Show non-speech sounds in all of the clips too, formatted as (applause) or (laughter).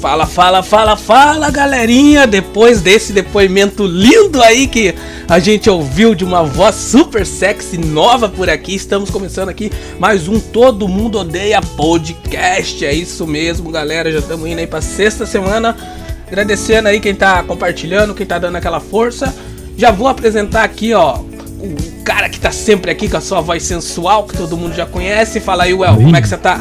Fala, fala, fala, fala, galerinha! Depois desse depoimento lindo aí que a gente ouviu de uma voz super sexy nova por aqui, estamos começando aqui mais um Todo Mundo Odeia Podcast. É isso mesmo, galera. Já estamos indo aí para sexta semana. Agradecendo aí quem tá compartilhando, quem tá dando aquela força. Já vou apresentar aqui, ó, o cara que tá sempre aqui com a sua voz sensual, que todo mundo já conhece. Fala aí, Well, como é que você tá?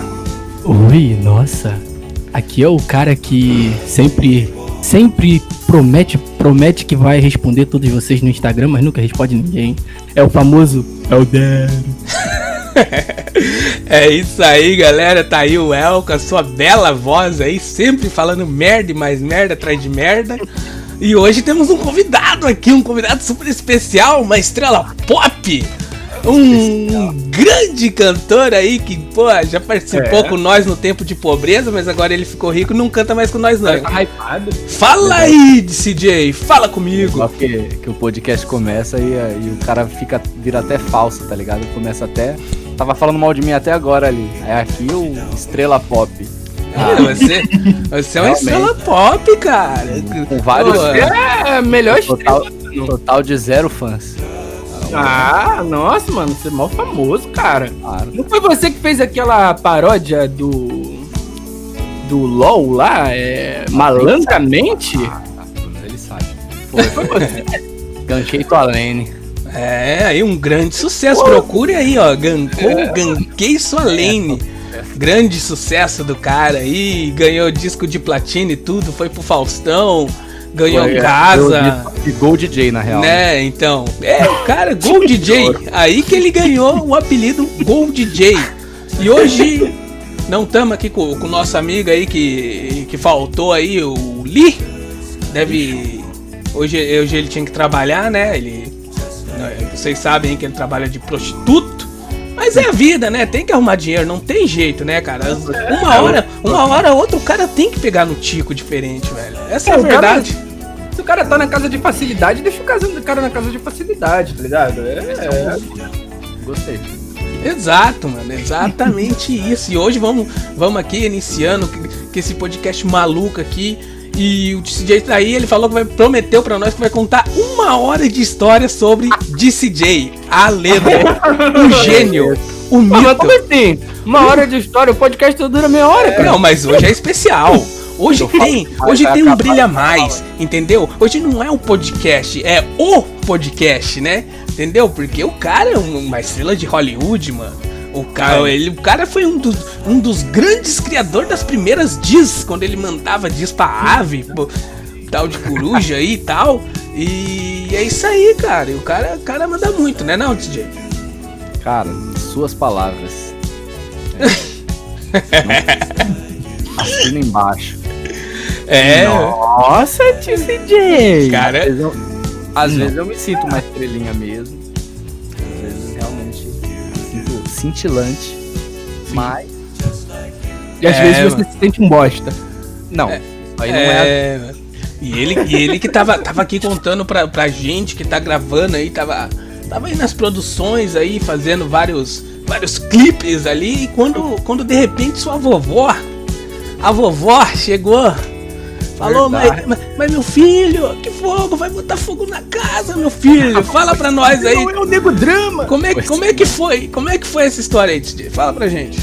Oi, nossa. Aqui é o cara que sempre, sempre promete, promete que vai responder todos vocês no Instagram, mas nunca responde ninguém. É o famoso É o (laughs) é isso aí, galera. Tá aí o El com a sua bela voz aí, sempre falando merda e mais merda atrás de merda. E hoje temos um convidado aqui, um convidado super especial, uma estrela pop um grande cantor aí que, pô, já participou é. com nós no tempo de pobreza, mas agora ele ficou rico e não canta mais com nós, não. Tá hypado. Fala aí, CJ, fala comigo. Que, que o podcast começa e, e o cara fica, vira até falso, tá ligado? Começa até. Tava falando mal de mim até agora ali. É aqui o Estrela Pop. Ah, você, você é uma estrela pop, cara. Com vários. Pô, é, melhor total. Total de zero fãs. Ah, nossa, mano, você é mal famoso, cara. Claro. Não foi você que fez aquela paródia do. do LOL lá? É. Malandramente? Ah, ele sabe. Foi, foi você. (laughs) Ganquei tua lane. É, aí um grande sucesso. Pô. Procure aí, ó. Gankou, é. ganquei sua lane. É. Grande sucesso do cara aí. Ganhou disco de platina e tudo. Foi pro Faustão ganhou Foi, casa. E Gol DJ, na real. Né, então. É, o cara, Gol DJ. Aí que ele ganhou o apelido Gol DJ. E hoje, não estamos aqui com o nosso amigo aí que, que faltou aí, o Lee. Deve. Hoje, hoje ele tinha que trabalhar, né? Ele. Vocês sabem que ele trabalha de prostituto. Mas é a vida, né? Tem que arrumar dinheiro, não tem jeito, né, cara? Uma hora, uma hora outra o cara tem que pegar no tico diferente, velho. Essa é, é a verdade. Cara, se o cara tá na casa de facilidade, deixa o cara na casa de facilidade, tá ligado? É, é. Gostei. Exato, mano, exatamente (laughs) isso. E hoje vamos, vamos aqui iniciando que esse podcast maluco aqui. E o DCJ tá aí, ele falou que vai prometeu para nós que vai contar uma hora de história sobre DCJ, a lenda, o (laughs) gênio, o mito. Mas como assim? Uma hora de história, o podcast dura meia hora, cara. Não, mas hoje é especial. Hoje tem, hoje tem um brilha mais, entendeu? Hoje não é um podcast, é o podcast, né? Entendeu? Porque o cara é uma estrela de Hollywood, mano. O cara, é. ele, o cara foi um dos, um dos grandes criadores das primeiras diz, quando ele mandava diz pra ave, pô, tal de coruja aí e tal. E é isso aí, cara. E o cara, o cara manda muito, né, não, DJ? Cara, suas palavras. (laughs) Assina embaixo. É. Nossa, tio CJ! Cara, às vezes eu, às vezes eu me sinto uma estrelinha mesmo cintilante, Sim. mas. E às é, vezes você mano. se sente um bosta. Não, é, aí não é. é... E ele, e ele que tava, tava aqui contando pra, pra gente que tá gravando aí, tava, tava aí nas produções aí, fazendo vários, vários clipes ali, e quando, quando de repente sua vovó, a vovó chegou Falou, mas, mas, mas, meu filho, que fogo, vai botar fogo na casa, meu filho. Fala pra nós aí. Não é o nego drama. Como é, como é que foi? Como é que foi essa história aí, Titi? Fala pra gente.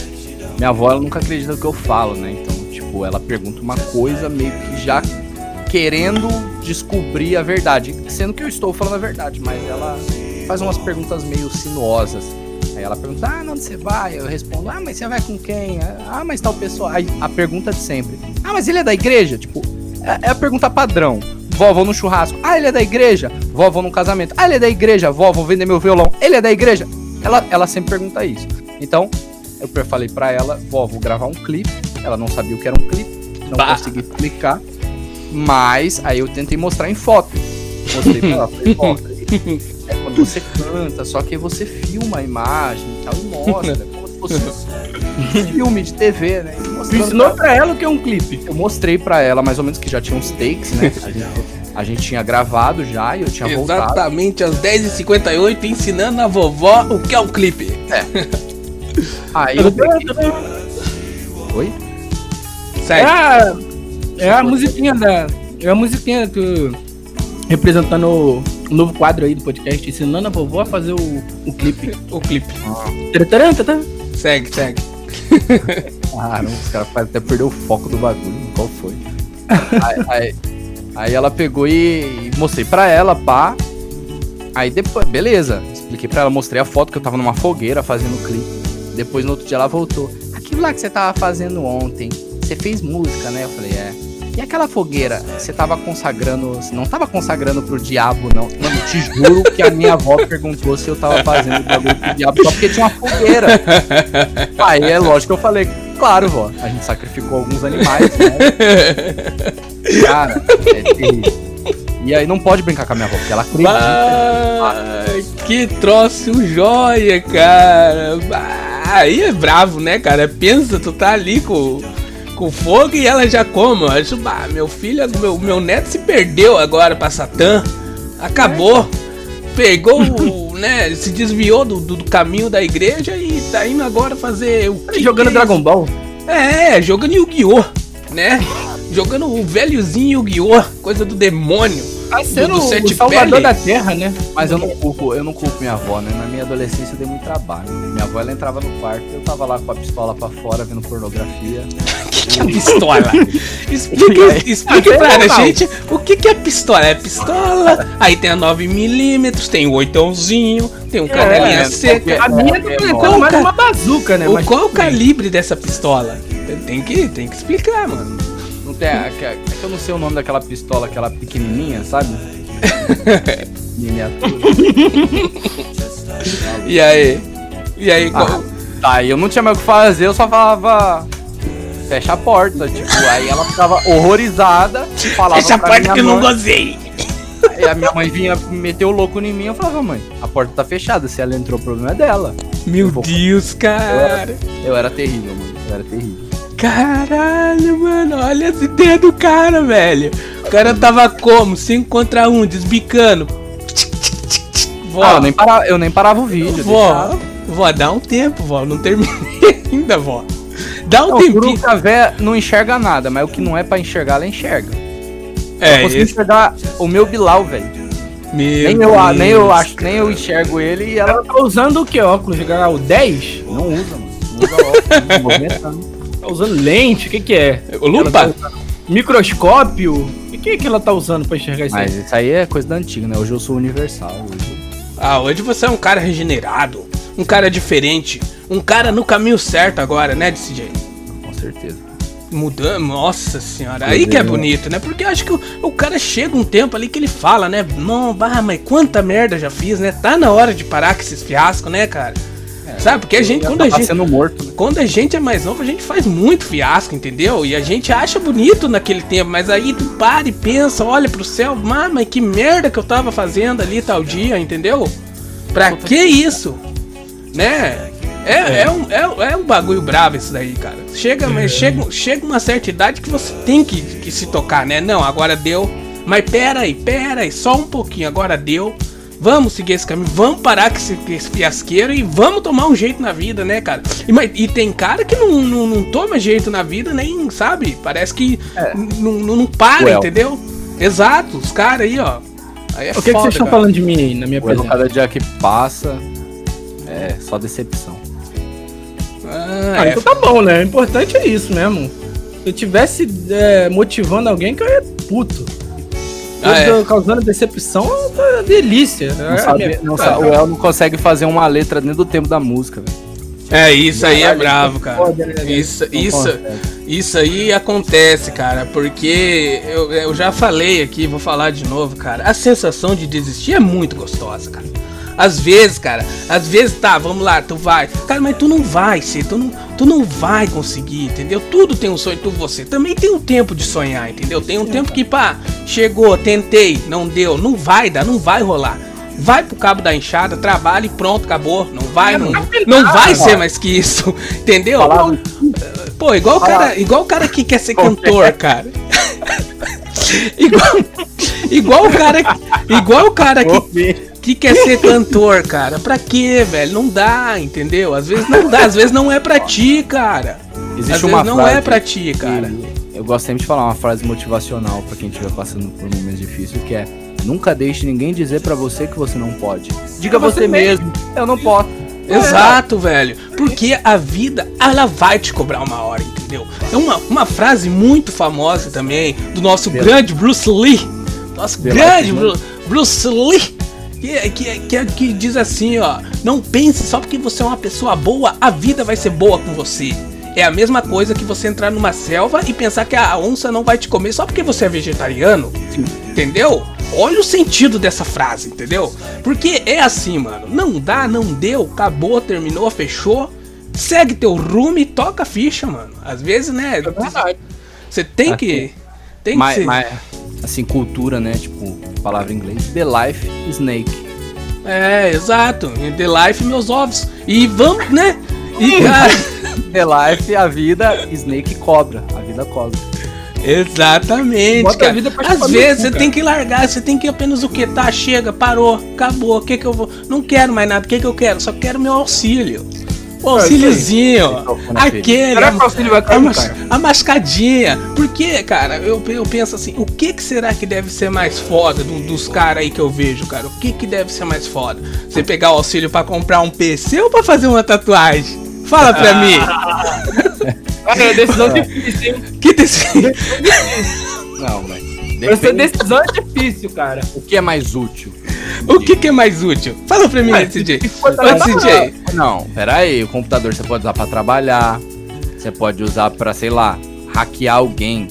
Minha avó, ela nunca acredita no que eu falo, né? Então, tipo, ela pergunta uma coisa meio que já querendo descobrir a verdade. Sendo que eu estou falando a verdade, mas ela faz umas perguntas meio sinuosas. Aí ela pergunta, ah, onde você vai? Eu respondo, ah, mas você vai com quem? Ah, mas tal pessoa. Aí a pergunta de sempre. Ah, mas ele é da igreja? Tipo, é, é a pergunta padrão. Vó, no churrasco. Ah, ele é da igreja. Vó, no casamento. Ah, ele é da igreja. Vó, vou vender meu violão. Ele é da igreja. Ela, ela sempre pergunta isso. Então, eu falei para ela, vó, vou gravar um clipe. Ela não sabia o que era um clipe. Não bah. consegui explicar. Mas aí eu tentei mostrar em foto. Mostrei pra ela, falei, foto. É quando você canta, só que você filma a imagem e tal, e mostra fosse um (laughs) filme de TV, né? Tu ensinou pra... ela o que é um clipe? Eu mostrei pra ela mais ou menos que já tinha uns takes, né? (laughs) A gente, a tinha gravado já e eu tinha voltado. Exatamente, às 10h58, ensinando a vovó o que é um clipe. É. (laughs) Aí eu Oi? Sério? Ah, É a musiquinha da. É a musiquinha que. Representando o novo quadro aí do podcast, ensinando a vovó a fazer o, o clipe. O clipe. Tarantaranta, Segue, segue. (laughs) Ah, não, os caras até perdeu o foco do bagulho. Qual foi? aí, aí- aí ela pegou e, e mostrei pra ela, pá. Aí depois, beleza. Expliquei pra ela, mostrei a foto que eu tava numa fogueira fazendo clipe. Depois no outro dia ela voltou. Aquilo lá que você tava fazendo ontem, você fez música, né? Eu falei, é. E aquela fogueira, você tava consagrando. Você não tava consagrando pro diabo, não. Mano, te juro que a minha avó perguntou se eu tava fazendo bagulho pro diabo só porque tinha uma fogueira. Aí é lógico que eu falei, claro, vó. A gente sacrificou alguns animais, né? Cara, é terrível. E aí não pode brincar com a minha avó, porque ela acredita. Vai, que troço joia, cara. Bah, Aí é bravo, né, cara? Pensa, tu tá ali com, com fogo e ela já come. Eu acho, bah, meu filho, meu, meu neto se perdeu agora pra Satã. Acabou. Pegou, (laughs) né? Se desviou do, do, do caminho da igreja e tá indo agora fazer o que Jogando que é Dragon Ball. é, jogando Yu-Gi-Oh! né? Jogando o velhozinho Yu-Gi-Oh! Coisa do demônio. Tá sendo do o Sete salvador da terra, né? Mas eu não culpo, eu não culpo minha avó, né? Na minha adolescência eu dei muito trabalho. Minha avó ela entrava no quarto, eu tava lá com a pistola pra fora vendo pornografia. (laughs) que é pistola? (laughs) Explica, explica pra gente o que, que é pistola. É pistola, (laughs) aí tem a 9mm, tem o oitãozinho, tem um canelinha é, seca. A minha tá é, parecendo mais uma bazuca, né? O, Mas qual o calibre dessa pistola? Tem que, tem que explicar, mano. Tem, é, que- é que eu não sei o nome daquela pistola, aquela pequenininha, sabe? (laughs) Miniatura. (laughs) E aí? E aí, qual- Tá, e eu não tinha mais o que fazer, eu só falava. Fecha a porta, tipo, aí ela ficava horrorizada, falava fecha a pra porta que eu não gozei. Aí a minha mãe vinha meter o louco em mim, eu falava, mãe, a porta tá fechada, se ela entrou, o problema é dela. Meu vou- Deus, cara. Eu era terrível, mano, eu era terrível. Caralho, mano, olha as ideias do cara, velho. O cara tava como? 5 contra 1, um, desbicando. Vó, Ah, eu nem parava, eu nem parava o vídeo. vó, vó, dá um tempo, vó. Não terminei (laughs) ainda, vó. Dá um Não, o tempinho. Curuca véia não enxerga nada, mas o que não é pra enxergar, ela enxerga. É, eu consigo esse. enxergar o meu Bilal, velho. Meu Nem eu, nem eu acho, nem eu enxergo ele e ela ela tá usando o que? Óculos de grau 10? não usa, mano. Não usa óculos, não. (laughs) Tá usando lente? O que que é? Lupa, tá usando Microscópio? O que que ela tá usando pra enxergar isso aí? Mas isso aí é coisa da antiga, né? Hoje eu sou universal. Hoje. ah, hoje você é um cara regenerado, um cara diferente, um cara no caminho certo agora, né, DCJ? Com certeza. Mudando, nossa senhora, aí que é bonito, né? Porque eu acho que o, o cara chega um tempo ali que ele fala, né? Não, bah, mas quanta merda já fiz, né? Tá na hora de parar com esses fiascos, né, cara? Sabe? Porque a gente, quando a tá gente, sendo morto, né? quando a gente é mais novo, a gente faz muito fiasco, entendeu? E a gente acha bonito naquele tempo, mas aí tu para e pensa, olha pro céu, "Ah, mas que merda que eu tava fazendo ali tal dia, entendeu? Pra que isso? Né? É, é. um, é, é um bagulho bravo isso daí, cara. Chega, mas chega, chega uma certa idade que você tem que, que se tocar, né? Não, agora deu. Mas pera aí, pera aí, só um pouquinho, agora deu. Vamos seguir esse caminho, vamos parar com esse, esse fiasqueiro e vamos tomar um jeito na vida, né, cara? E, mas- e tem cara que não, não, não toma jeito na vida, nem, sabe? Parece que n- não, para, Well. entendeu? Exato, os caras aí, ó. Aí é O que, que foda, vocês estão falando de mim aí, na minha O Elo, presença? cada dia que passa, é só decepção. Ah, Ah, é, então tá bom, né? O importante é isso mesmo. Se eu tivesse é, motivando alguém, que eu ia puto. Ah, é. Causando decepção, é uma delícia. Não É, sabe, não cara, sabe- o El não consegue fazer uma letra dentro do tempo da música, velho. É, isso aí é bravo, cara. né? Isso, isso, isso aí acontece, cara, porque eu, eu já falei aqui, vou falar de novo, cara. A sensação de desistir é muito gostosa, cara. Às vezes, cara, às vezes tá, vamos lá, tu vai. Cara, mas tu não vai ser, tu não, tu não vai conseguir, entendeu? Tudo tem um sonho, tu você também tem um tempo de sonhar, entendeu? Tem um tempo que, pá, chegou, tentei, não deu, não vai dar, não vai rolar. Vai pro cabo da enxada, trabalha e pronto, acabou. Não vai, não, não vai ser mais que isso, (laughs) entendeu? Falava- Pô, igual o cara, igual o cara que quer ser cantor, (laughs) cara. (laughs) igual, igual o cara, igual o cara que, que quer ser cantor, cara. Pra quê, velho? Não dá, entendeu? Às vezes não dá, às vezes não é pra ti, cara. Existe às uma vezes não é pra ti, cara. que Eu gosto sempre de falar uma frase motivacional pra quem estiver passando por momentos difíceis, que é nunca deixe ninguém dizer pra você que você não pode. Diga Você você, mesmo, eu não posso. Exato, velho. Porque a vida, ela vai te cobrar uma hora, entendeu? É uma, uma frase muito famosa também do nosso grande Bruce Lee. Nosso grande Bru- Bruce Lee. Que, que, que, que diz assim, ó. Não pense só porque você é uma pessoa boa, a vida vai ser boa com você. É a mesma coisa que você entrar numa selva e pensar que a onça não vai te comer só porque você é vegetariano. Entendeu? Olha o sentido dessa frase, entendeu? Porque é assim, mano. Não dá, não deu, acabou, terminou, fechou. Segue teu rumo e toca a ficha, mano. Às vezes, né? É verdade. Você tem que. Tem que Mas, ser. mas, assim, cultura, né? Tipo, palavra em inglês. The Life Snake. É, exato. The Life, meus ovos. E vamos, né? E, (laughs) cara. The Life, a vida, Snake cobra. A vida cobra. Exatamente, Bota a cara. vida pra Às vezes você cara. tem que largar, você tem que apenas o que? Tá, chega, parou, acabou. O que que eu vou. Não quero mais nada. O que que eu quero? Só quero meu auxílio. O auxíliozinho. É. Aquele. Será que o auxílio vai A, cair, mas- cara? a mascadinha. Porque, cara, eu, eu penso assim, o que que será que deve ser mais foda do- dos caras aí que eu vejo, cara? O que que deve ser mais foda? Você pegar o auxílio pra comprar um PC ou pra fazer uma tatuagem? Fala pra mim. (laughs) Cara, é decisão difícil, hein? Que desse... Não, mas. Essa depende- decisão é difícil, cara. O que é mais útil? O que que é mais útil? Fala pra mim, Ah, CJ. trabalhar- CJ. Não, pera aí. O computador você pode usar pra trabalhar. Você pode usar pra, sei lá, hackear alguém.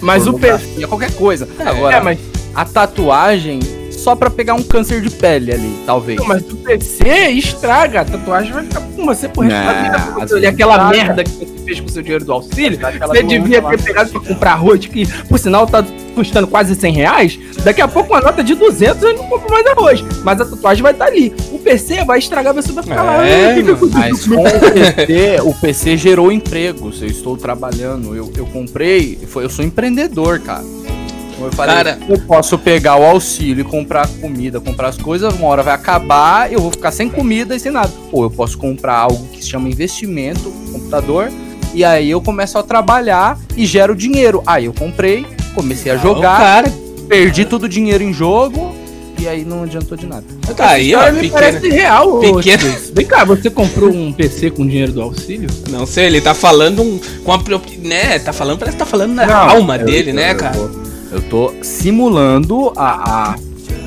Mas o PC. pornografia, Qualquer coisa. Agora, É, mas, a tatuagem só pra pegar um câncer de pele ali, talvez. não, mas o PC estraga. A tatuagem vai ficar com você por resto da vida. você olhar aquela estraga. merda que você fez com o seu dinheiro do auxílio. Você devia ter pegado pra comprar arroz, que por sinal tá custando quase 100 reais. Daqui a pouco uma nota de 200 eu não compro mais arroz. Mas a tatuagem vai estar ali. O PC vai estragar, você vai ficar lá. É, "Ah, que que eu mano, Mas com o PC, o PC gerou empregos. Eu estou trabalhando. Eu, eu comprei. Foi, eu sou empreendedor, cara. Como eu falei, Cara- eu posso pegar o auxílio e comprar comida, comprar as coisas, uma hora vai acabar, eu vou ficar sem comida e sem nada. Ou eu posso comprar algo que se chama investimento, computador, e aí eu começo a trabalhar e gero dinheiro. Aí eu comprei, comecei a jogar, cara. perdi todo o dinheiro em jogo, e aí não adiantou de nada. Tá aí, ó. Me Pequena. parece real. pequena- Cris. Vem cá, você comprou um PC com dinheiro do auxílio? Não sei, ele tá falando um, com a. Né, tá falando, parece que tá falando na Não, alma Eu- dele, eu- né, eu cara? Eu tô simulando a, a,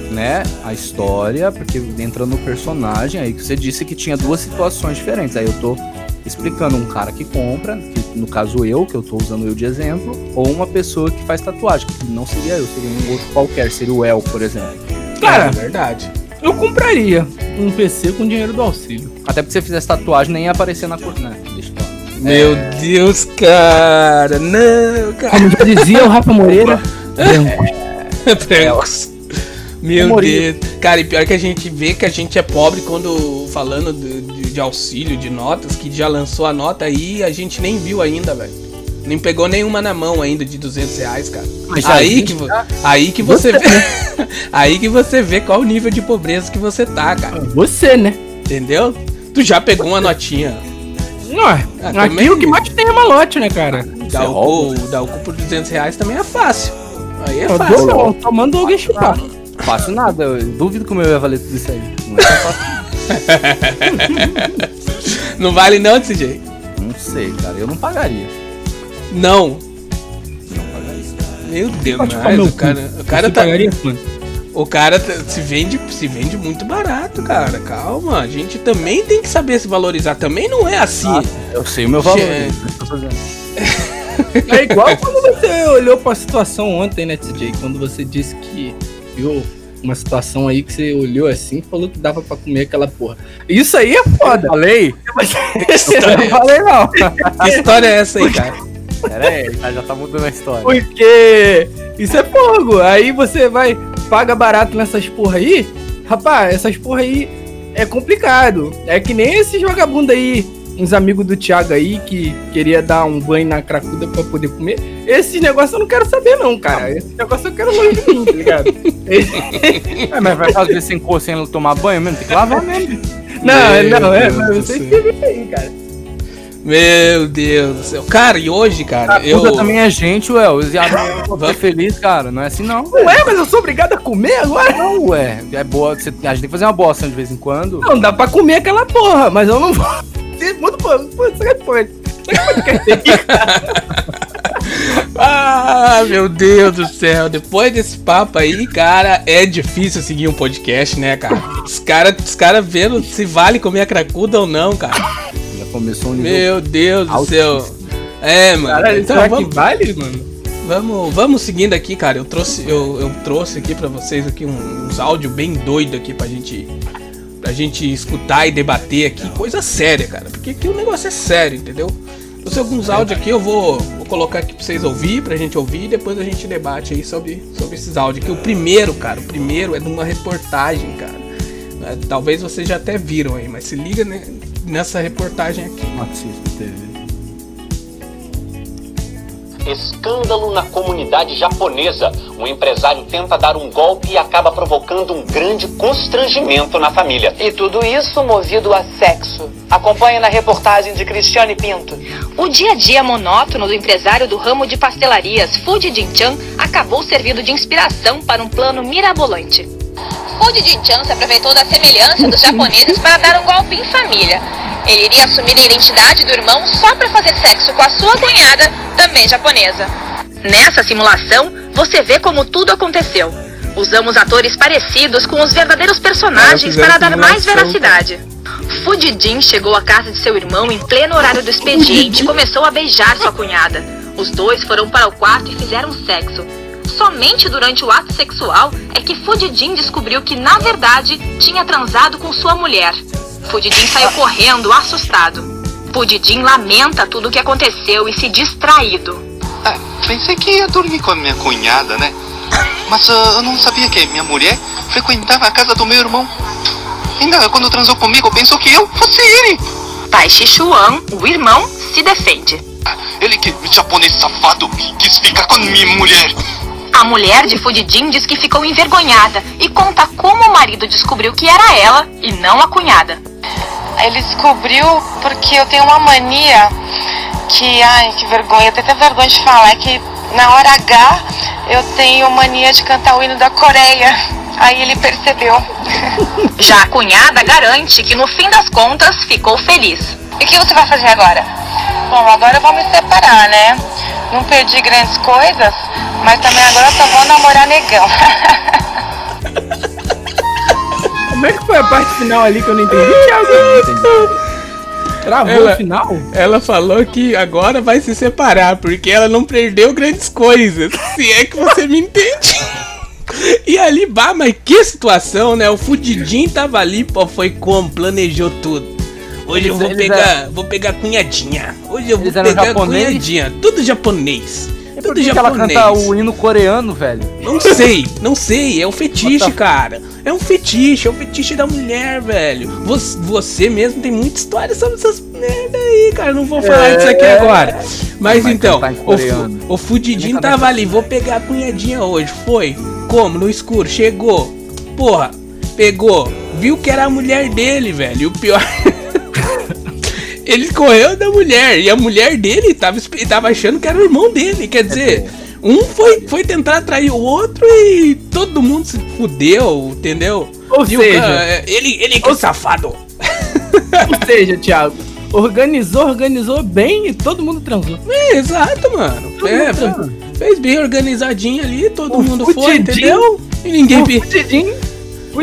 né, a história, porque entra no personagem aí que você disse que tinha duas situações diferentes. Aí eu tô explicando um cara que compra, que no caso eu, que eu tô usando eu de exemplo, ou uma pessoa que faz tatuagem, que não seria eu, seria um outro qualquer, seria o El, por exemplo. Cara, é verdade. eu compraria um PC com dinheiro do auxílio. Até porque se você fizesse tatuagem nem ia aparecer na cor, né? Deixa eu falar. Meu Deus, cara. Não, cara. Como já dizia o Rafa Moreira, branco. (laughs) Brancos. Meu. Deus. Cara, e pior que a gente vê que a gente é pobre quando falando de, de- de auxílio, de notas, que já lançou a nota aí, a gente nem viu ainda, velho. Nem pegou nenhuma na mão ainda de 200 reais, cara. Aí, que, vo- aí que você vê. (laughs) aí que você vê qual o nível de pobreza que você tá, cara. Você, né? Entendeu? Tu já pegou uma notinha. Não, é. Ah, aqui também- o que mais tem é malote, né, cara? Dá o, cu, dá o cu por 200 reais também é fácil. Aí é Eu fácil. dou só manda alguém chupar. Faço nada, eu duvido que o meu ia valer tudo isso aí. Não, é fácil. (laughs) Não vale não, CJ? não sei, cara, eu não pagaria. Não. Não pagaria. Meu Deus, mas meu o cara, o cara tá, pagaria, mano? o cara tá- se vende, se vende muito barato, cara. Calma, a gente também tem que saber se valorizar. Também não é assim. Eu sei o meu valor. Gente. é (laughs) eu. (laughs) É igual quando você olhou pra situação ontem, né, TJ? Quando você disse que viu uma situação aí que você olhou assim e falou que dava pra comer aquela porra. Isso aí é foda. Falei? (laughs) Eu não falei não. (laughs) Que história é essa aí, cara? Pera aí, tá- já tá mudando a história. Porque isso é fogo. Aí você vai, paga barato nessas porra aí. Rapaz, essas porra aí é complicado. É que nem esses vagabundos aí, uns amigos do Thiago aí que queria dar um banho na cracuda pra poder comer. Esse negócio eu não quero saber, não, cara. Esse negócio eu quero longe de mim, tá ligado? (laughs) É, mas vai fazer sem cor, sem tomar banho mesmo? Tem que lavar mesmo. não, Meu não, é, mas céu. que aí, cara. Meu Deus do céu. Cara, e hoje, cara, Eu... eu. também é gente, ué. Os vou feliz, cara. Não é assim, não. Ué, mas eu sou obrigado a comer agora? Não, ué. É boa. Você, a gente tem que fazer uma boa ação de vez em quando. Não, dá pra comer aquela porra, mas eu não vou. (laughs) Muda pô, pô, sai depois. Ah, meu Deus do céu. Depois desse papo aí, cara, é difícil seguir um podcast, né, cara? Os caras os cara vendo se vale comer a cracuda ou não, cara. Começou um nível. Meu Deus do altíssimo. céu. É, mano. Caralho, então será vamos, que vale, mano? vamos, vamos seguindo aqui, cara. Eu trouxe, eu, eu trouxe aqui pra vocês aqui um- uns áudios bem doido aqui pra gente pra gente escutar e debater aqui, coisa séria, cara. Porque aqui o negócio é sério, entendeu? Trouxe alguns áudios aqui, eu vou, vou colocar aqui pra vocês ouvir, pra gente ouvir e depois a gente debate aí sobre, sobre esses áudios aqui. O primeiro, cara, o primeiro é de uma reportagem, cara. É, Talvez vocês já até viram aí, mas se liga né, nessa reportagem aqui. TV. Escândalo na comunidade japonesa. Um empresário tenta dar um golpe e acaba provocando um grande constrangimento na família. E tudo isso movido a sexo. Acompanhe na reportagem de Cristiane Pinto. O dia a dia monótono do empresário do ramo de pastelarias, Fuji Jin-chan, acabou servindo de inspiração para um plano mirabolante. Fuji Jin-chan se aproveitou da semelhança dos japoneses para dar um golpe em família. Ele iria assumir a identidade do irmão só para fazer sexo com a sua cunhada, também japonesa. Nessa simulação, você vê como tudo aconteceu. Usamos atores parecidos com os verdadeiros personagens para dar mais veracidade. Fujijin chegou à casa de seu irmão em pleno horário do expediente e começou a beijar sua cunhada. Os dois foram para o quarto e fizeram sexo. Somente durante o ato sexual é que Fujijin descobriu que, na verdade, tinha transado com sua mulher. Fujijin saiu correndo, assustado. Fujijin lamenta tudo o que aconteceu e se distraído. Ah, pensei que ia dormir com a minha cunhada, né? Mas ah, eu não sabia que minha mulher frequentava a casa do meu irmão. Ainda quando transou comigo, pensou que eu fosse ele. Tai Shishuan, o irmão, se defende. Ele que japonês safado quis ficar com minha mulher. A mulher de Fujijin diz que ficou envergonhada e conta como o marido descobriu que era ela e não a cunhada. Ele descobriu porque eu tenho uma mania que, ai, que vergonha, eu tenho até vergonha de falar, é que na hora H eu tenho mania de cantar o hino da Coreia. Aí ele percebeu. (laughs) Já a cunhada garante que no fim das contas ficou feliz. E o que você vai fazer agora? Bom, agora eu vou me separar, né? Não perdi grandes coisas, mas também agora eu só vou namorar negão. (laughs) Como é que foi a parte final ali que eu não entendi, Thiago? Travou Ela- o final? Ela falou que agora vai se separar, porque ela não perdeu grandes coisas. (laughs) Se é que você me entende. E ali, bah, mas que situação, né? O Fudidinho tava ali, pô, foi como? Planejou tudo. Hoje eu Eles- vou eles pegar, vou pegar cunhadinha. Hoje eu vou Eles eram pegar japonês? cunhadinha. Tudo japonês. Por Tudo que, que ela canta o hino coreano, velho? Não sei, não sei. É um fetiche, cara. É um fetiche, é um fetiche da mulher, velho. Você, você mesmo tem muita história sobre essas merda aí, cara. Não vou falar disso aqui agora. Mas Vai então, o, o Fudidinho tava ali. Vou pegar a cunhadinha hoje. Foi. Como? No escuro. Chegou. Porra. Pegou. Viu que era a mulher dele, velho. E o pior. (laughs) Ele correu da mulher e a mulher dele tava, tava achando que era o irmão dele. Quer dizer, um foi, foi tentar atrair o outro e todo mundo se fudeu, entendeu? Ou E seja- cara, ele, ele que é safado. Ou (laughs) seja, Thiago, organizou, organizou bem e todo mundo transou. É, exato, mano. Todo É, fez bem organizadinho ali, todo O mundo foi, entendeu? E ninguém. O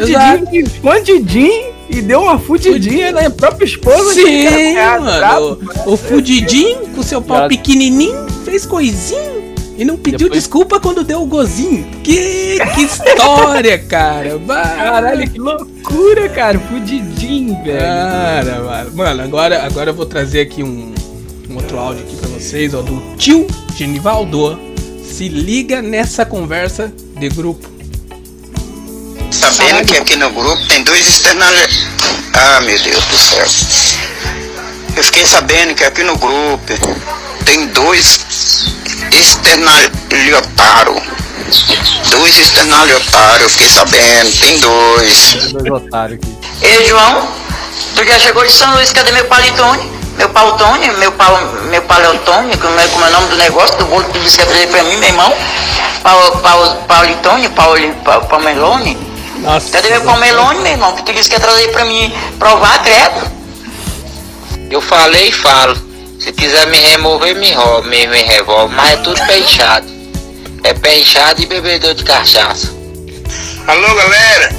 Fudidinho, escondidinho e deu uma fudidinha na própria esposa. Sim, mano. O, o Fudidinho, com seu pau Já- pequenininho, fez coisinho e não pediu Depois- desculpa quando deu o gozinho. Que, que história, cara. Caralho, que loucura, cara. Fudidinho, velho. Cara, mano. Mano, agora, agora eu vou trazer aqui um, um outro áudio aqui pra vocês, ó, do tio Genivaldo. Se liga nessa conversa de grupo. Sabendo que aqui no grupo tem dois externalizados. Ah, meu Deus do céu. Eu fiquei sabendo que aqui no grupo tem dois externaliotários. Dois externaliotários, eu fiquei sabendo, tem dois. Dois otários aqui. Ei, João, tu já chegou de São Luís, cadê meu paletone? Meu Paulo Tony, meu Paulo, meu Paulo é como é, como é o nome do negócio, do bolo que tu disse que ia trazer pra mim, meu irmão. Paulo, Paulo, Paulo Tony, Paulo, Paulo, Palmelone. Nossa. Cadê meu Palmelone, meu irmão? Que tu disse que ia trazer pra mim provar, credo. Eu falei e falo. Se quiser me remover, me, me, me revolve. Mas é tudo pé inchado. É pé inchado e bebedor de cachaça. Alô, galera.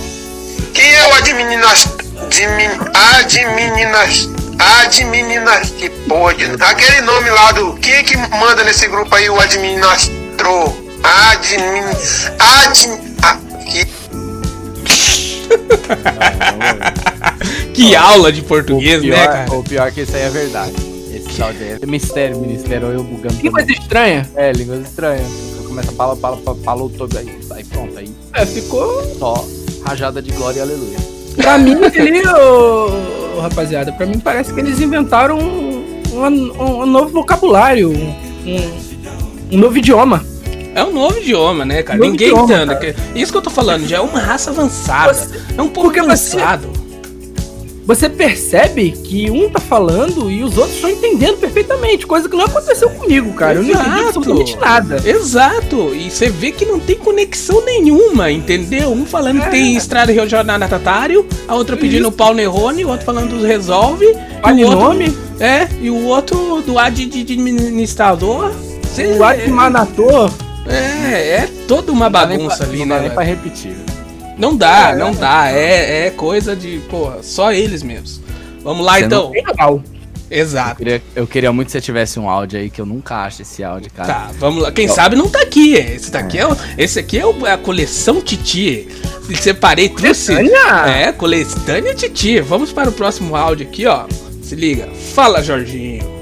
Quem é o adminas... Admin... Adminas... Adminas... Que pode. Aquele nome lá do... Quem é que manda nesse grupo aí o administrou? Admin... Admin... Ah, que... (laughs) Que aula de português, o pior, né, cara? O pior é que isso aí é verdade. Esse áudio aí é mistério, ministério, eu bugando. Que coisa estranha. É, línguas estranhas. Começa a falar, fala, fala, falou todo aí. Aí pronto, aí É, ficou. só rajada de glória e aleluia. Pra mim, ali, ô, ô, rapaziada, pra mim parece que eles inventaram um, um- um novo vocabulário, um, um- um novo idioma. É um novo idioma, né, cara? Novo Ninguém idioma, entende. cara. que- Isso que eu tô falando, já é uma raça avançada. Você- é um povo porque você- avançado. Você percebe que um tá falando e os outros estão entendendo perfeitamente, coisa que não aconteceu comigo, cara. Eu não entendi Exato. absolutamente nada. Exato. E você vê que não tem conexão nenhuma, entendeu? Um falando que É. tem estrada regionatatário, a outra pedindo Isso. pau Nerone, o outro falando dos resolve. Vale o outro, nome? É, e o outro do ad de administrador. Cê- O Admanator. É, é toda uma Não bagunça pra- ali, não né? dá nem pra repetir. Não dá, É, não é. dá. É, é coisa de, porra, só eles mesmos. Vamos lá Você então. Bem legal. Eu Exato. queria, eu queria muito que você tivesse um áudio aí, que eu nunca acho esse áudio, cara. Tá, vamos lá. Quem sabe não tá aqui. Esse daqui é, o- esse aqui é o- a coleção Titi. Separei, trouxe. É, coletânea Titi. Vamos para o próximo áudio aqui, ó. Se liga. Fala, Jorginho.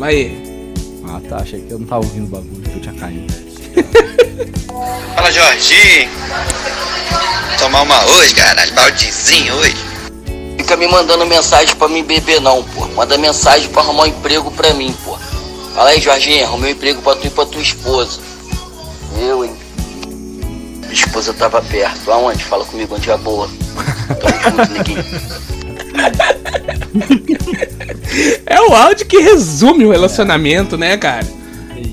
Calma aí. Ah, tá. Achei que eu não tava ouvindo o bagulho, que eu tinha caído. (laughs) Fala, Jorginho. Tomar uma hoje, cara. Baldezinho hoje. Fica me mandando mensagem pra mim beber não, pô. Manda mensagem pra arrumar um emprego pra mim, pô. Fala aí, Jorginho, arrumei um emprego pra tu e pra tua esposa. Eu, hein? Minha esposa tava perto. Aonde? Fala comigo, onde é boa. (laughs) Tamo junto, neguinho. (laughs) É o áudio que resume o relacionamento, né, cara?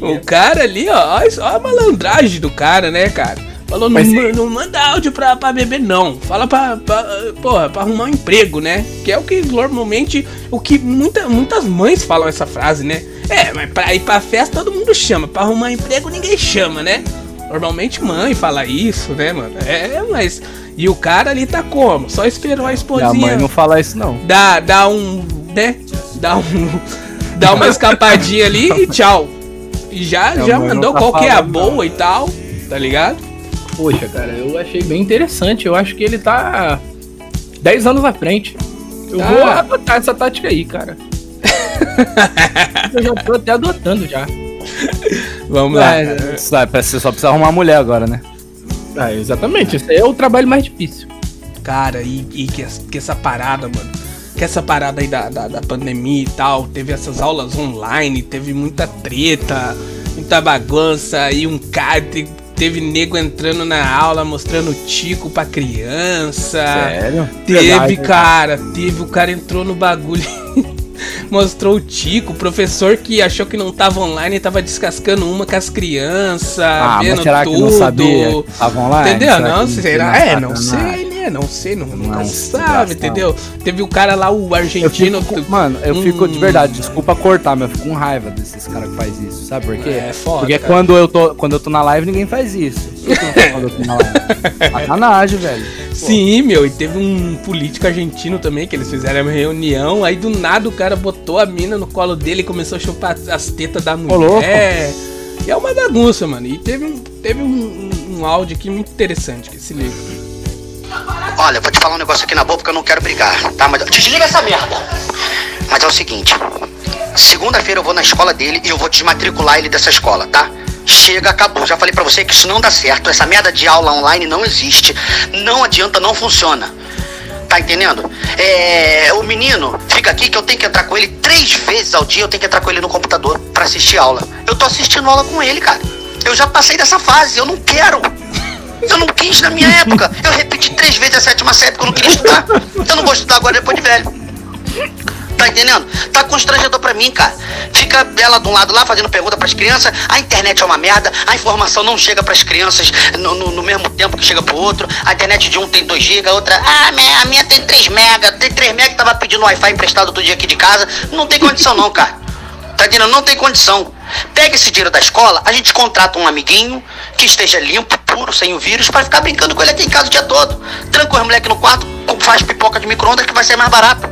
O cara ali, ó, olha só a malandragem do cara, né, cara? Falou, não, não manda áudio pra, pra beber, não. Fala pra, pra, porra, pra arrumar um emprego, né? Que é o que normalmente, o que muita, muitas mães falam essa frase, né? É, mas pra ir pra festa todo mundo chama. Pra arrumar emprego ninguém chama, né? Normalmente mãe fala isso, né, mano? É, mas. E o cara ali tá como? Só esperou a Minha esposinha mãe não fala isso, não. dá, dá um, né? Dá um, dá uma escapadinha ali e tchau. E já, Minha já mandou tá qual que é a falando, boa não. e tal, tá ligado? Poxa, cara, eu achei bem interessante. Eu acho que ele tá 10 anos à frente. Eu Ah. vou adotar essa tática aí, cara. eu já tô até adotando já. Vamos lá. É, aí, você só precisa arrumar mulher agora, né? Ah, exatamente. Esse aí é o trabalho mais difícil. Cara, e, e que, que essa parada, mano. Que essa parada aí da, da, da pandemia e tal, teve essas aulas online, teve muita treta, muita bagunça, e um cara te- teve nego entrando na aula mostrando o tico pra criança. Sério? Teve, Verdade. cara, teve, o cara entrou no bagulho. (laughs) Mostrou o Tico, o professor que achou que não tava online tava descascando uma com as crianças, Ah, vendo mas será tudo. que não sabia que tava online? Entendeu? Será não, que não será? É, não sei, Não sei, não, nunca Não, sabe, entendeu? Teve o cara lá, o Eu argentino. fico, com- mano, eu fico de Hum. verdade, desculpa cortar, mas eu fico com raiva desses caras que faz isso, sabe por quê? É foda, Porque cara. quando eu, tô, quando eu tô na live, ninguém faz isso. Eu quando eu tô na live? (laughs) Sacanagem, velho. Sim, meu, e teve um político argentino também que eles fizeram uma reunião, aí do nada o cara botou a mina no colo dele e começou a chupar as tetas da louco. mulher. E é uma bagunça, mano. E teve um, teve um, um, um áudio aqui muito interessante que se liga. Olha, vou te falar um negócio aqui na boca porque eu não quero brigar, tá? Mas desliga essa merda. Mas é o seguinte, segunda-feira eu vou na escola dele e eu vou desmatricular ele dessa escola, tá? Chega, acabou. Já falei pra você que isso não dá certo. Essa merda de aula online não existe. Não adianta, não funciona. Tá entendendo? É, o menino fica aqui que eu tenho que entrar com ele três vezes ao dia. Eu tenho que entrar com ele no computador pra assistir aula. Eu tô assistindo aula com ele, cara. Eu já passei dessa fase. Eu não quero. Eu não quis na minha época. Eu repeti três vezes a sétima série porque eu não queria estudar. Eu não vou estudar agora depois de velho. Tá entendendo? Tá constrangedor pra mim, cara. Fica ela de um lado lá fazendo pergunta pras crianças, a internet é uma merda, a informação não chega pras crianças no, no- no mesmo tempo que chega pro outro, a internet de um tem 2 GB, a outra, ah, a minha tem 3 mega, tem 3 mega que tava pedindo Wi-Fi emprestado outro dia aqui de casa. Não tem condição não, cara. Tá entendendo? Não tem condição. Pega esse dinheiro da escola, a gente contrata um amiguinho que esteja limpo, puro, sem o vírus, pra ficar brincando com ele aqui em casa o dia todo. Tranca os moleque no quarto, faz pipoca de micro-ondas que vai ser mais barato.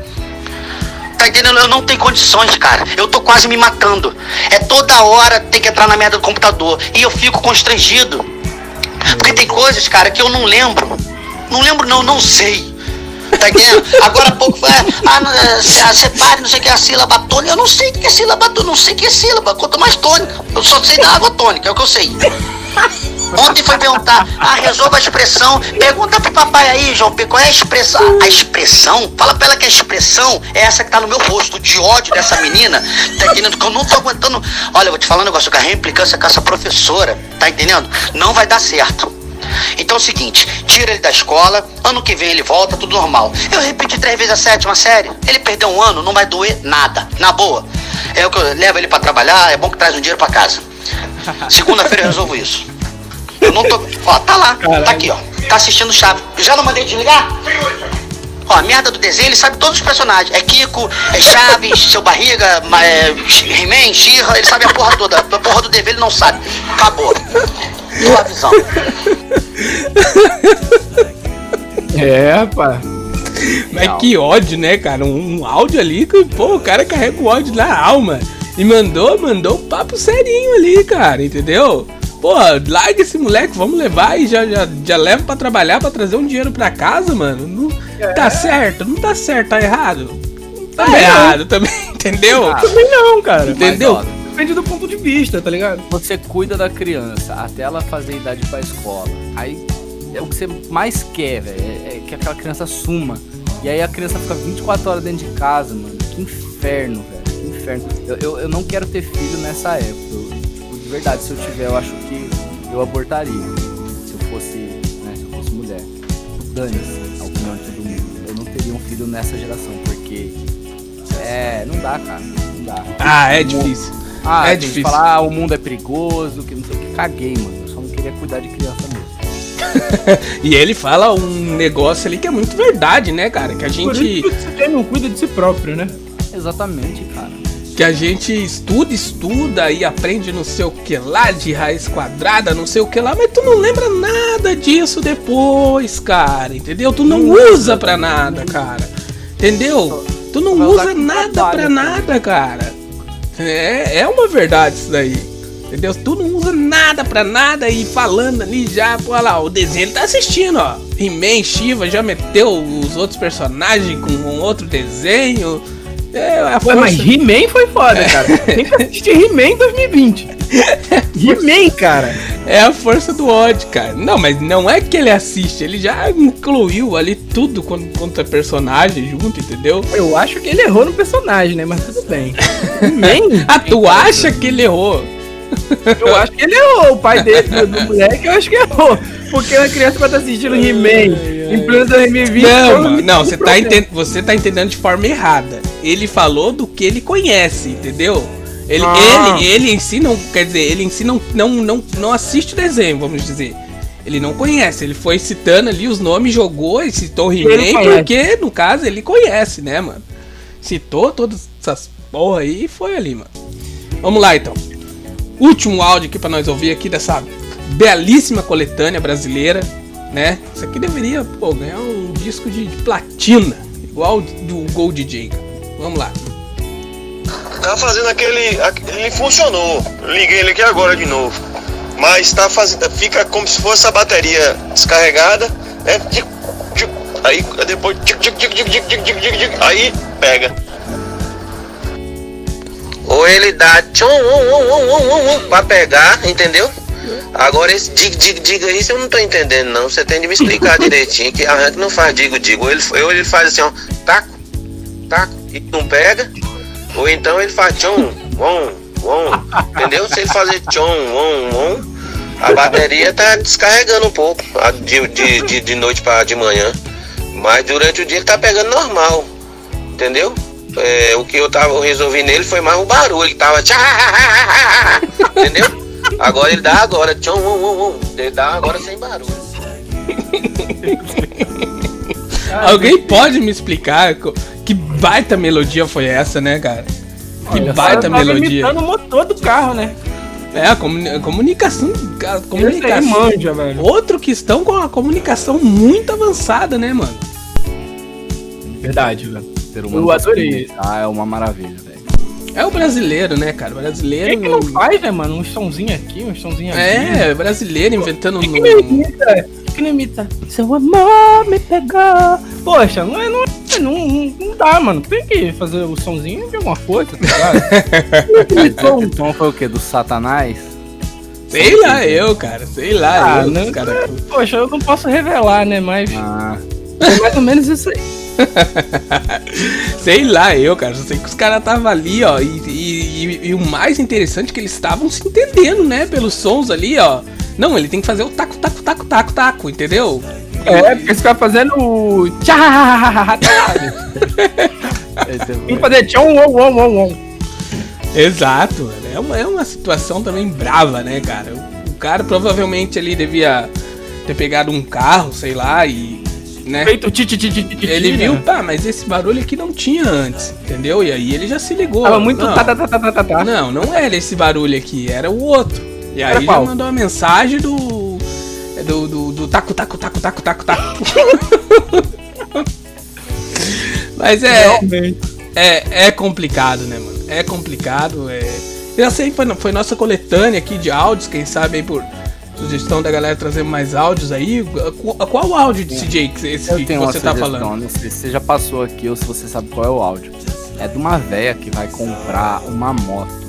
Tá entendendo? Eu não tenho condições, cara. Eu tô quase me matando. É toda hora ter que entrar na merda do computador. E eu fico constrangido. Porque tem coisas, cara, que eu não lembro. Não lembro, não, não sei. Tá entendendo? Agora há pouco foi. Ah, não, é, separe, não sei o que é a sílaba tônica. Eu não sei o que é sílaba tônica, não sei o que é sílaba. Quanto mais tônica. Eu só sei da água tônica, é o que eu sei. Ontem foi perguntar, ah, resolva a expressão. Pergunta pro papai aí, João P, qual é a expressão? A expressão? Fala pra ela que a expressão é essa que tá no meu rosto, de ódio dessa menina. Tá entendendo? Que eu não tô aguentando. Olha, eu vou te falar um negócio, com a reimplicância com essa professora, tá entendendo? Não vai dar certo. Então é o seguinte, tira ele da escola, ano que vem ele volta, tudo normal. Eu repeti três vezes a sétima série, ele perdeu um ano, não vai doer nada, na boa. É o que eu levo ele pra trabalhar, é bom que traz um dinheiro pra casa. Segunda-feira eu resolvo isso. Eu não tô. Ó, tá lá, tá aqui, ó. Tá assistindo Chaves. Já não mandei desligar? Ó, a merda do desenho, ele sabe todos os personagens. É Kiko, é Chaves, seu barriga, é, He-Man, She-Ra, ele sabe a porra toda. A porra do dever ele não sabe. Acabou. Tua visão. É, rapaz. Mas que ódio, né, cara? Um, um áudio ali que, pô, o cara carrega o ódio na alma. E mandou, mandou um papo serinho ali, cara, entendeu? Pô, larga esse moleque, vamos levar e já, já, já leva pra trabalhar, pra trazer um dinheiro pra casa, mano. Não, Tá certo, não tá certo, tá errado. Tá Também errado não. (laughs) também, entendeu? Ah, Também não, cara. Entendeu? Mas, ó, Depende do ponto de vista, tá ligado? Você cuida da criança até ela fazer idade pra escola. Aí é o que você mais quer, velho. É, é que aquela criança suma. E aí a criança fica 24 horas dentro de casa, mano. Que inferno, velho. Que inferno. Eu, eu, eu não quero ter filho nessa época. Eu, de verdade, se eu tiver, eu acho que eu abortaria. Se eu fosse, né, se eu fosse mulher. Dane-se a opinião de todo mundo. Eu não teria um filho nessa geração, porque. É, não dá, cara. Não dá. Ah, é O difícil. Ah, É tem que difícil. falar, ah, o mundo é perigoso, que não sei o que. Caguei, mano. Eu só não queria cuidar de criança mesmo. (laughs) E ele fala um negócio ali que é muito verdade, né, cara? Que a Por gente. isso que você não cuida de si próprio, né? Exatamente, cara. Que a gente estuda, estuda e aprende não sei o que lá de raiz quadrada, não sei o que lá, mas tu não lembra nada disso depois, cara, entendeu? Tu não, usa pra nada, cara, entendeu? Tu não usa nada pra nada, cara. É, é uma verdade isso daí. Entendeu? Tu não usa nada pra nada e falando ali já, pô, olha lá, o desenho ele tá assistindo, ó. He-Man, Shiva já meteu os outros personagens com um outro desenho. É, a Ué, mas força- He-Man foi foda, cara. Tem que assistir He-Man em 2020. (laughs) He-Man, cara. É a força do ódio, cara. Não, mas não é que ele assiste, ele já incluiu ali tudo quanto quanto é personagem junto, entendeu? Eu acho que ele errou no personagem, né? Mas tudo bem. (laughs) He-Man? Ah, tu acha que ele errou? Eu acho que ele errou. O pai dele, do, moleque, eu acho que errou. Porque a criança vai estar assistindo He-Man em pleno 2020. Não, então mano, não, tem você tá, você tá entendendo de forma errada. Ele falou do que ele conhece, entendeu? Ele, Ah. ele, ele em si não, quer dizer, ele em si não, não, não, não assiste o desenho, vamos dizer. Ele não conhece, ele foi citando ali os nomes, jogou e citou He-Man porque, no caso, ele conhece, né, mano? Citou todas essas porra aí e foi ali, mano. Vamos lá, então. Último áudio aqui pra nós ouvir aqui dessa belíssima coletânea brasileira, né? Isso aqui deveria, pô, ganhar um disco de, platina, igual do Gold cara. Vamos lá. Tá fazendo aquele. aque- Ele funcionou. Liguei ele aqui agora de novo. Mas tá fazendo. Fica como se fosse a bateria descarregada, né? Aí depois. tic, tic, Ou ele dá tchum, um, um, um, um, um, um, pra pegar, entendeu? Agora esse diga, diga, diga isso eu não tô entendendo não. Você tem de me explicar (laughs) direitinho que arranque não faz digo, digo. Ou ele, ou ele faz assim, ó, taco, taco, e não pega. Ou então ele faz tchum, um, um, entendeu? Se ele fazer tchum, um, um, A bateria tá descarregando um pouco a- de, de, de, de noite para de manhã. Mas durante o dia ele tá pegando normal. Entendeu? É, o que eu tava eu resolvi nele foi mais o barulho. Ele tava. tchá, Entendeu? Agora ele dá agora. Tchum, um, um, um. Ele dá agora sem barulho. (laughs) Alguém pode me explicar que baita melodia foi essa, né, cara? Que Olha, baita tava melodia. imitando o motor do carro, né? É, a comuni- a comunicação. A comunicação. Manja, velho. Outro que estão com a comunicação muito avançada, né, mano? Verdade, velho. Ser Eu adorei. Ah, é uma maravilha, velho. É o brasileiro, né, cara? O brasileiro. Quem que não faz, né, mano? Um somzinho aqui, um somzinho aqui. É, brasileiro inventando Quem que imita? Quem que não imita? Seu amor me pegou. Poxa, não, é, não, é- não, não, dá, mano. Tem que fazer o somzinho de alguma coisa, tá ligado? (laughs) O tom foi o quê? Do Satanás? Sei lá, eu, cara. Sei lá, Ah, eu. não- cara- Poxa, eu não posso revelar, né? Mas Ah, é mais ou menos isso aí. (laughs) Sei lá, eu, cara. Só sei que os caras estavam ali, ó. E, e- e- e o mais interessante é que eles estavam se entendendo, né? Pelos sons ali, ó. Não, ele tem que fazer o taco, taco, taco, taco, taco, entendeu? É, porque você fica fazendo o. Tchá! esse é Tem que fazer tchau, on, on, on, on. Exato, mano. É uma, é uma situação também brava, né, cara? O, o cara provavelmente ali devia ter pegado um carro, sei lá, e. Né? Feito Ele né? viu, pá, mas esse barulho aqui não tinha antes, entendeu? E aí ele já se ligou. Tava muito não, tá, tá, tá, tá, tá, tá, tá. não, não era esse barulho aqui, era o outro. E aí qual? mandou uma mensagem do. Do, do, do taco, taco, taco, taco, taco, taco. (laughs) Mas é, Realmente. é, é complicado, né, mano? É complicado. É... Eu sei foi, foi nossa coletânea aqui de áudios, quem sabe aí por sugestão da galera trazer mais áudios aí. Qual, qual áudio de CJ que esse eu que tenho uma você tá falando? Não sei se você já passou aqui ou se você sabe qual é o áudio. É de uma véia que vai comprar uma moto.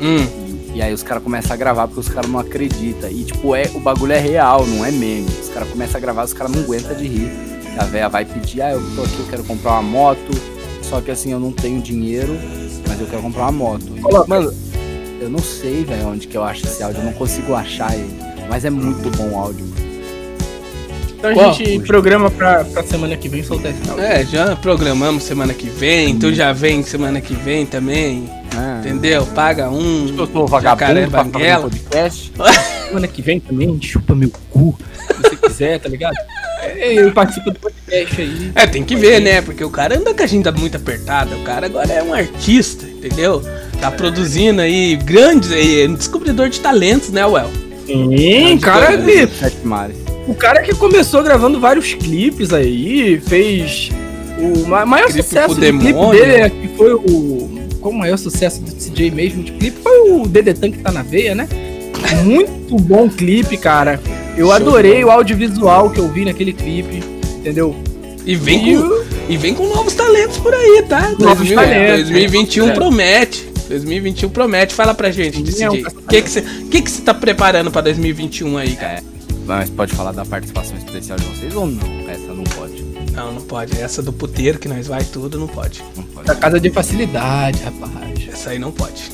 Hum, E, aí os caras começam a gravar porque os caras não acreditam. E tipo, é, o bagulho é real, não é meme. Os caras começam a gravar, os caras não aguentam de rir. A véia vai pedir, ah, eu tô aqui, eu quero comprar uma moto. Só que assim, eu não tenho dinheiro, mas eu quero comprar uma moto. E, mano, eu não sei, velho, onde que eu acho esse áudio. Eu não consigo achar ele. Mas é muito bom o áudio, mano. Então Qual? a gente programa pra, pra semana que vem soltar esse áudio. é, já programamos semana que vem, tu já vem semana que vem também, É. entendeu? Paga um. Eu sou vagabundo pra fazer um podcast. (laughs) Semana que vem também, chupa meu cu, se você quiser, tá ligado? É, Eu participo do podcast aí. É, tem que ver, né? Porque o cara anda com a agenda muito apertada. O cara agora é um artista, entendeu? Tá produzindo aí grandes aí, um descobridor de talentos, né, Well? Sim, cara, que, Sete mares. o cara que começou gravando vários clipes aí, fez o ma- maior Clipe sucesso do clipe dele, é que foi o. É o sucesso do CJ mesmo de clipe? Foi o Dedetan que tá na veia, né? (laughs) Muito bom clipe, cara. Eu Show adorei de o audiovisual que eu vi naquele clipe, entendeu? E vem, E com, e vem com novos talentos por aí, tá? Novos 2000 talentos, 2021 é. promete. 2021 promete. Fala pra gente, é DJ. O que que você que que você tá preparando pra 2021 aí, cara? Mas pode falar da participação especial de vocês ou não? Essa não pode. Não, não pode. Essa do puteiro que nós vai tudo, não pode. Não pode. Da casa de facilidade, rapaz. Essa aí não pode.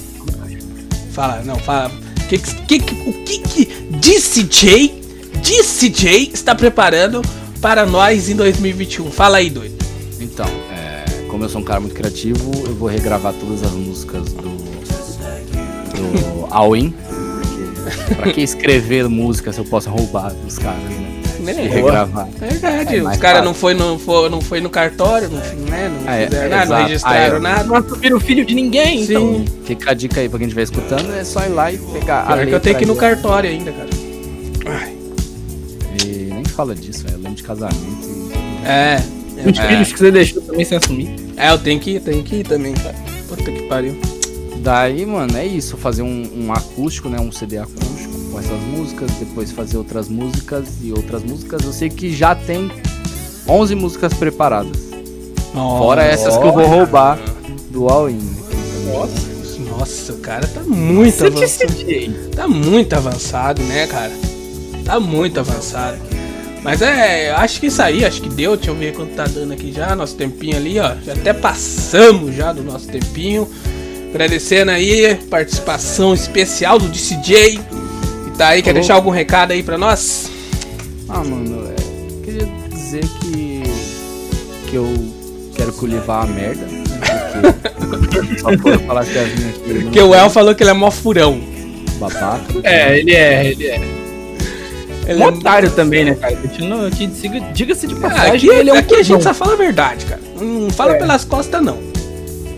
Fala, não, fala. Que que, que, que- o que que DCJ, DCJ está preparando para nós em 2021? Fala aí, doido. Então, é, como eu sou um cara muito criativo, eu vou regravar todas as músicas do, do All-In. Pra que escrever música se eu posso roubar dos caras, né? E regravar. É verdade, É os caras não foi no, foi, não foi no cartório, não, né? não é, fizeram é, nada, não registraram Ah, é. nada. Não assumiram o filho de ninguém, então. Sim. Fica a dica aí pra quem estiver escutando, é só ir lá e pegar a Pior que eu letra tenho que ir no cartório ainda, cara. Ai, E nem fala disso, é lembro de casamento. e- É, Os é, filhos que você deixou também sem assumir. é, eu tenho que ir, tenho que ir também, cara. Puta que pariu. Daí, mano, é isso, fazer um, um acústico, né? Um CD acústico com essas músicas, depois fazer outras músicas e outras músicas. Eu sei que já tem 11 músicas preparadas. Fora essas que eu vou roubar do All In. Nossa, o cara tá muito Você avançado. Tá muito avançado, né, cara? Tá muito avançado. Mas é, acho que isso aí, acho que deu. Deixa eu ver quanto tá dando aqui já. Nosso tempinho ali, ó. Já até passamos já do nosso tempinho. Agradecendo aí participação especial do DCJ. Que Tá aí, quer deixar algum recado aí pra nós? Ah, mano, é, queria dizer que. que eu quero que o Lee vá a merda. né, Porque (laughs) só por falar que a minha aqui. ele não Porque o El falou que ele é mó furão. Babaca. É, ele é, ele é. Ele Um é- otário também, né, cara? Diga-se de Ah, passagem aqui que ele é um aqui a gente só fala a verdade, cara. Não fala É. pelas costas, não.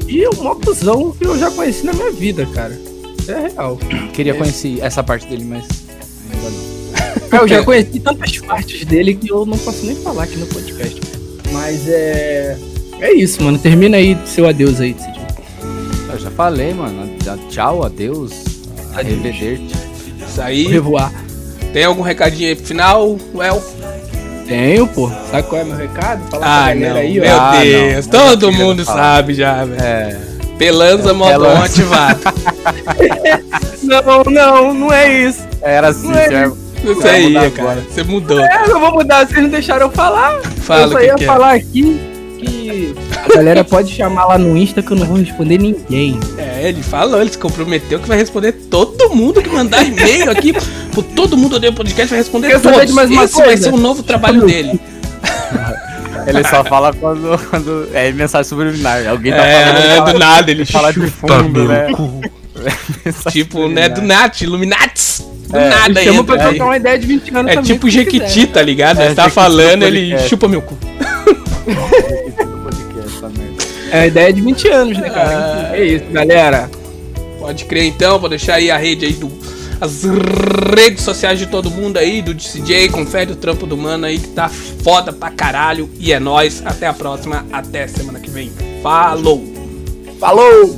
E o maior cuzão que eu já conheci na minha vida, cara. Isso é real. (coughs) Queria conhecer essa parte dele, mas ainda não. Cara, eu já (laughs) conheci tantas partes dele que eu não posso nem falar aqui no podcast. Mas é. É isso, mano. Termina aí seu adeus aí, Cid. Eu já falei, mano. Tchau, adeus. Arrivederci. Isso aí. Revoar. Tem algum recadinho aí pro final, El? Tenho, pô. Sabe qual é meu recado? Fala pra Ah, galera não. aí, Meu ó. Ah, Deus, não. todo já mundo sabe já, velho. É. Pelanza modão Pelanza. ativado. (laughs) Não, não, não é isso. Era assim, Não é. Isso Vai aí, cara. agora. Você mudou. É, eu vou mudar, vocês não deixaram eu falar. Fala eu só o que ia que é. falar aqui que a galera pode chamar lá no Insta que eu não vou responder ninguém. É, ele falou, ele se comprometeu que vai responder todo mundo que mandar e-mail aqui. Por todo mundo odeia o podcast, vai responder Quer todos. mais uma Esse vai coisa? ser o novo trabalho dele. Ele só fala quando, quando é mensagem subliminar. Alguém tá É, falando. ele fala- do nada, ele fala de chupa fundo, meu né? (laughs) Tipo, né, do. Nat, Illuminatis. Do É, nada aí. chama pra aí. trocar uma ideia de 20 anos É também, tipo Jequiti, tá ligado? É, ele tá Jequiti falando, do ele podcast. chupa meu cu. (laughs) É a ideia de 20 anos, né, cara? É isso, galera. Pode crer então, vou deixar aí a rede aí do. As redes sociais de todo mundo aí, do DCJ, confere o trampo do mano aí que tá foda pra caralho. E é nóis. Até a próxima, até semana que vem. Falou! Falou!